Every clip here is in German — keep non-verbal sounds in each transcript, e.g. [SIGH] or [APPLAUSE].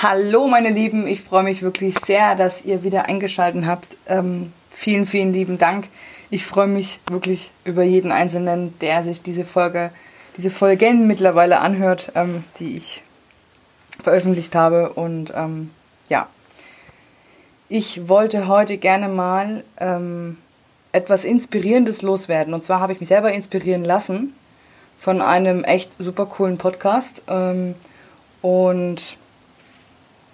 Hallo meine Lieben, ich freue mich wirklich sehr, dass ihr wieder eingeschaltet habt. Ähm, vielen, vielen lieben Dank. Ich freue mich wirklich über jeden Einzelnen, der sich diese Folge, diese Folgen mittlerweile anhört, ähm, die ich veröffentlicht habe. Und ähm, ja, ich wollte heute gerne mal ähm, etwas Inspirierendes loswerden. Und zwar habe ich mich selber inspirieren lassen von einem echt super coolen Podcast. Ähm, und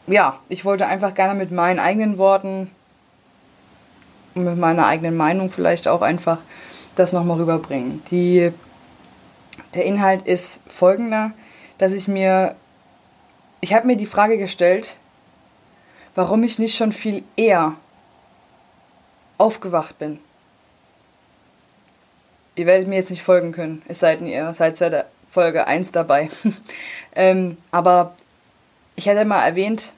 ja, ich wollte einfach gerne mit meinen eigenen Worten und mit meiner eigenen Meinung vielleicht auch einfach das nochmal rüberbringen. Die, der Inhalt ist folgender, dass ich mir, ich habe mir die Frage gestellt, warum ich nicht schon viel eher aufgewacht bin. Ihr werdet mir jetzt nicht folgen können, es sei denn, ihr seid seit Folge 1 dabei. [LAUGHS] ähm, aber ich hatte mal erwähnt,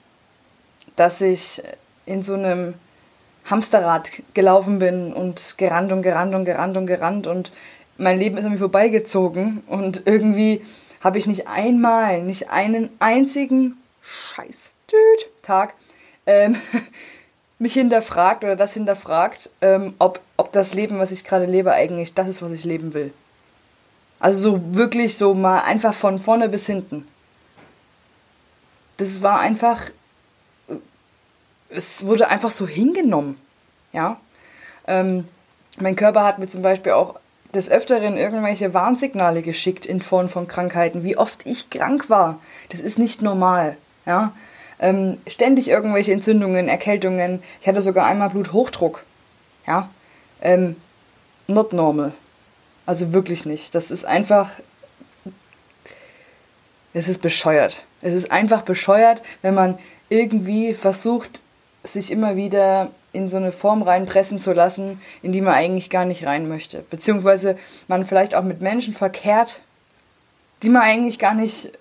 dass ich in so einem Hamsterrad gelaufen bin und gerannt und gerannt und gerannt und gerannt und mein Leben ist an mir vorbeigezogen und irgendwie habe ich nicht einmal, nicht einen einzigen Scheiß Tag ähm, [LAUGHS] mich hinterfragt oder das hinterfragt, ähm, ob, ob das Leben, was ich gerade lebe, eigentlich das ist, was ich leben will. Also so wirklich so mal einfach von vorne bis hinten. Das war einfach es wurde einfach so hingenommen. Ja. Ähm, mein Körper hat mir zum Beispiel auch des Öfteren irgendwelche Warnsignale geschickt in Form von Krankheiten, wie oft ich krank war. Das ist nicht normal. Ja. Ähm, ständig irgendwelche Entzündungen, Erkältungen. Ich hatte sogar einmal Bluthochdruck. Ja. Ähm, not normal. Also wirklich nicht. Das ist einfach. Es ist bescheuert. Es ist einfach bescheuert, wenn man irgendwie versucht, sich immer wieder in so eine Form reinpressen zu lassen, in die man eigentlich gar nicht rein möchte. Beziehungsweise man vielleicht auch mit Menschen verkehrt, die man eigentlich gar nicht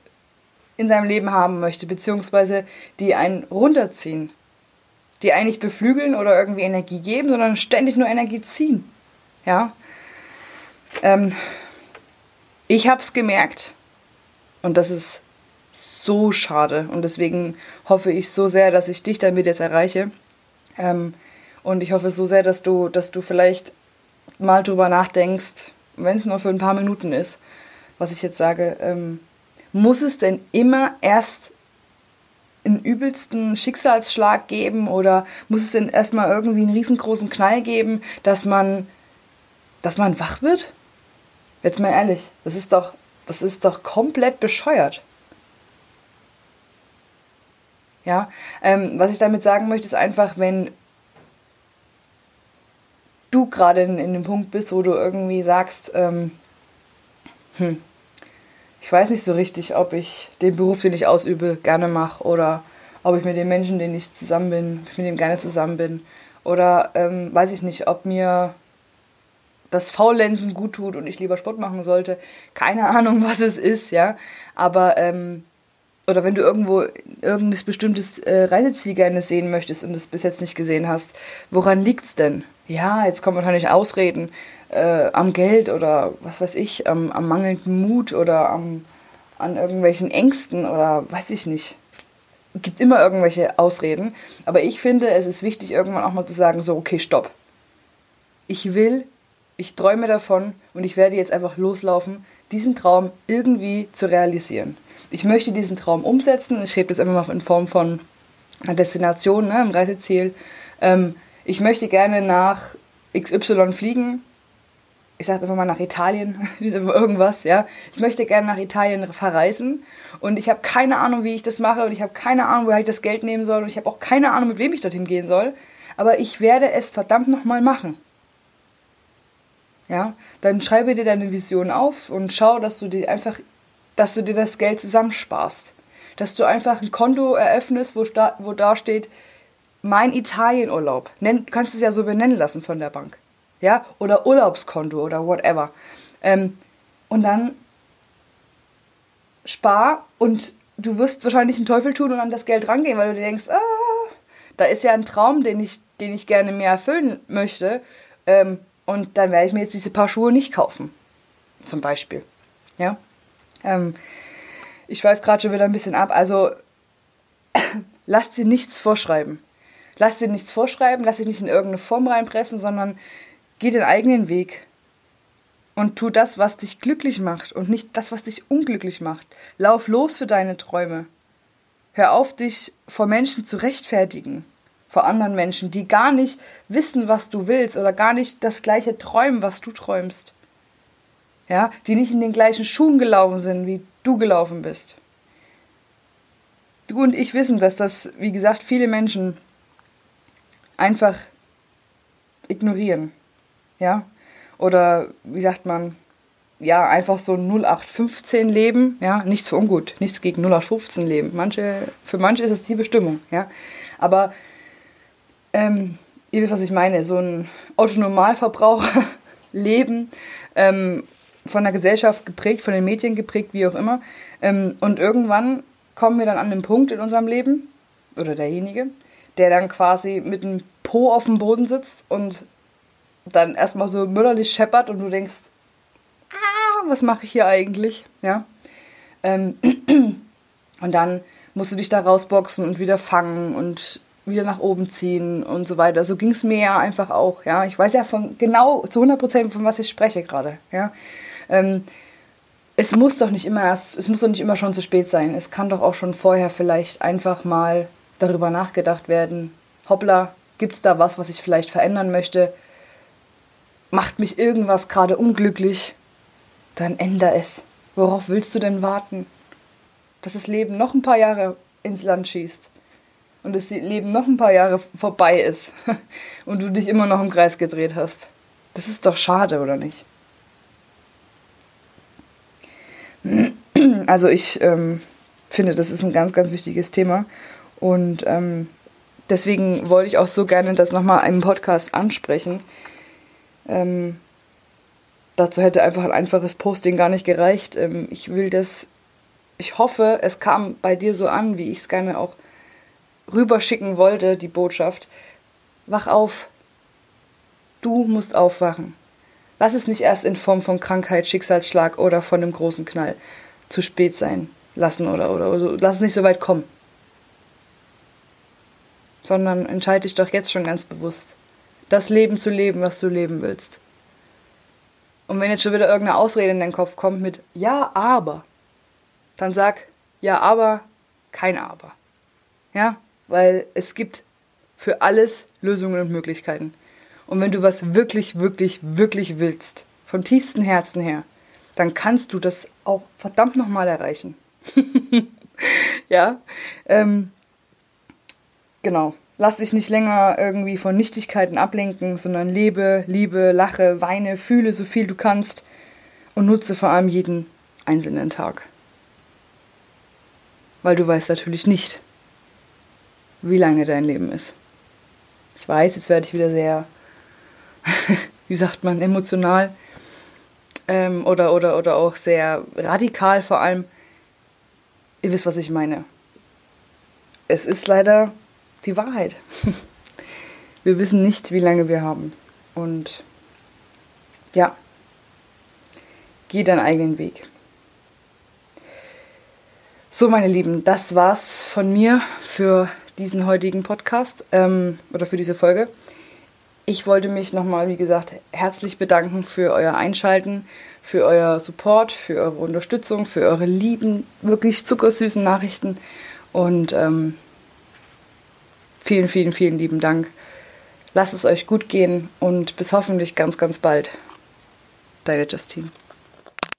in seinem Leben haben möchte, beziehungsweise die einen runterziehen. Die eigentlich beflügeln oder irgendwie Energie geben, sondern ständig nur Energie ziehen. Ja. Ähm, ich habe es gemerkt. Und das ist so schade. Und deswegen hoffe ich so sehr, dass ich dich damit jetzt erreiche. Ähm, und ich hoffe so sehr, dass du, dass du vielleicht mal drüber nachdenkst, wenn es nur für ein paar Minuten ist, was ich jetzt sage. Ähm, muss es denn immer erst einen übelsten Schicksalsschlag geben oder muss es denn erstmal irgendwie einen riesengroßen Knall geben, dass man, dass man wach wird? Jetzt mal ehrlich, das ist doch, das ist doch komplett bescheuert. Ja, ähm, was ich damit sagen möchte, ist einfach, wenn du gerade in, in dem Punkt bist, wo du irgendwie sagst, ähm, hm, ich weiß nicht so richtig, ob ich den Beruf, den ich ausübe, gerne mache oder ob ich mit dem Menschen, den ich zusammen bin, mit dem gerne zusammen bin oder ähm, weiß ich nicht, ob mir das Faulenzen gut tut und ich lieber Sport machen sollte. Keine Ahnung, [LAUGHS] was es ist, ja. Aber ähm, oder wenn du irgendwo irgendein bestimmtes äh, Reiseziel gerne sehen möchtest und es bis jetzt nicht gesehen hast, woran liegt's denn? Ja, jetzt kommen wahrscheinlich Ausreden äh, am Geld oder was weiß ich, am, am mangelnden Mut oder am, an irgendwelchen Ängsten oder weiß ich nicht. Es gibt immer irgendwelche Ausreden, aber ich finde, es ist wichtig, irgendwann auch mal zu sagen, so, okay, stopp. Ich will, ich träume davon und ich werde jetzt einfach loslaufen, diesen Traum irgendwie zu realisieren ich möchte diesen Traum umsetzen. Ich rede jetzt einfach mal in Form von einer Destination, ne, einem Reiseziel. Ähm, ich möchte gerne nach XY fliegen. Ich sage einfach mal nach Italien, [LAUGHS] irgendwas, ja. Ich möchte gerne nach Italien verreisen und ich habe keine Ahnung, wie ich das mache und ich habe keine Ahnung, woher ich das Geld nehmen soll und ich habe auch keine Ahnung, mit wem ich dorthin gehen soll. Aber ich werde es verdammt nochmal machen. Ja, dann schreibe dir deine Vision auf und schau, dass du die einfach dass du dir das Geld zusammensparst. Dass du einfach ein Konto eröffnest, wo, sta wo da steht, mein Italienurlaub. Nenn, kannst es ja so benennen lassen von der Bank. Ja? Oder Urlaubskonto oder whatever. Ähm, und dann spar und du wirst wahrscheinlich einen Teufel tun und an das Geld rangehen, weil du dir denkst, ah, da ist ja ein Traum, den ich, den ich gerne mehr erfüllen möchte. Ähm, und dann werde ich mir jetzt diese paar Schuhe nicht kaufen. Zum Beispiel. Ja. Ähm, ich schweife gerade schon wieder ein bisschen ab. Also [COUGHS] lass dir nichts vorschreiben. Lass dir nichts vorschreiben, lass dich nicht in irgendeine Form reinpressen, sondern geh den eigenen Weg und tu das, was dich glücklich macht und nicht das, was dich unglücklich macht. Lauf los für deine Träume. Hör auf, dich vor Menschen zu rechtfertigen, vor anderen Menschen, die gar nicht wissen, was du willst oder gar nicht das gleiche träumen, was du träumst. Ja, die nicht in den gleichen Schuhen gelaufen sind, wie du gelaufen bist. Du und ich wissen, dass das, wie gesagt, viele Menschen einfach ignorieren. Ja? Oder wie sagt man, ja, einfach so 0815 leben, ja, nichts für ungut, nichts gegen 0815 leben. Manche, für manche ist es die Bestimmung, ja. Aber ähm, ihr wisst, was ich meine, so ein Autonormalverbraucher leben, ähm, von der Gesellschaft geprägt, von den Medien geprägt, wie auch immer. Ähm, und irgendwann kommen wir dann an den Punkt in unserem Leben, oder derjenige, der dann quasi mit dem Po auf dem Boden sitzt und dann erstmal so müllerlich scheppert und du denkst, ah, was mache ich hier eigentlich? Ja. Ähm, [CLEARS THROAT] und dann musst du dich da rausboxen und wieder fangen und wieder nach oben ziehen und so weiter. So ging es mir ja einfach auch. Ja, ich weiß ja von genau zu 100 Prozent von was ich spreche gerade. Ja, ähm, es muss doch nicht immer erst, es muss doch nicht immer schon zu spät sein. Es kann doch auch schon vorher vielleicht einfach mal darüber nachgedacht werden. Hoppla, gibt es da was, was ich vielleicht verändern möchte? Macht mich irgendwas gerade unglücklich? Dann änder es. Worauf willst du denn warten? Dass das Leben noch ein paar Jahre ins Land schießt und das Leben noch ein paar Jahre vorbei ist [LAUGHS] und du dich immer noch im Kreis gedreht hast. Das ist doch schade, oder nicht? [CLEARS THROAT] Also ich ähm, finde, das ist ein ganz, ganz wichtiges Thema und ähm, deswegen wollte ich auch so gerne das nochmal im Podcast ansprechen. Ähm, dazu hätte einfach ein einfaches Posting gar nicht gereicht. Ähm, ich will das, ich hoffe, es kam bei dir so an, wie ich es gerne auch rüberschicken wollte, die Botschaft. Wach auf. Du musst aufwachen. Lass es nicht erst in Form von Krankheit, Schicksalsschlag oder von einem großen Knall zu spät sein lassen oder, oder, oder lass es nicht so weit kommen sondern entscheide dich doch jetzt schon ganz bewusst, das Leben zu leben, was du leben willst. Und wenn jetzt schon wieder irgendeine Ausrede in deinen Kopf kommt mit Ja, aber, dann sag Ja, aber, kein Aber. Ja, weil es gibt für alles Lösungen und Möglichkeiten. Und wenn du was wirklich, wirklich, wirklich willst, von tiefstem Herzen her, dann kannst du das auch verdammt nochmal erreichen. [LAUGHS] ja, ähm, Genau. Lass dich nicht länger irgendwie von Nichtigkeiten ablenken, sondern lebe, liebe, lache, weine, fühle so viel du kannst und nutze vor allem jeden einzelnen Tag. Weil du weißt natürlich nicht, wie lange dein Leben ist. Ich weiß, jetzt werde ich wieder sehr, [LAUGHS] wie sagt man, emotional ähm, oder, oder, oder auch sehr radikal vor allem. Ihr wisst, was ich meine. Es ist leider die Wahrheit. [LAUGHS] Wir wissen nicht, wie lange wir haben. Und ja, geh deinen eigenen Weg. So, meine Lieben, das war's von mir für diesen heutigen Podcast ähm, oder für diese Folge. Ich wollte mich nochmal, wie gesagt, herzlich bedanken für euer Einschalten, für euer Support, für eure Unterstützung, für eure lieben, wirklich zuckersüßen Nachrichten. Und ähm, Vielen, vielen, vielen lieben Dank. Lasst es euch gut gehen und bis hoffentlich ganz, ganz bald. Deine Justine.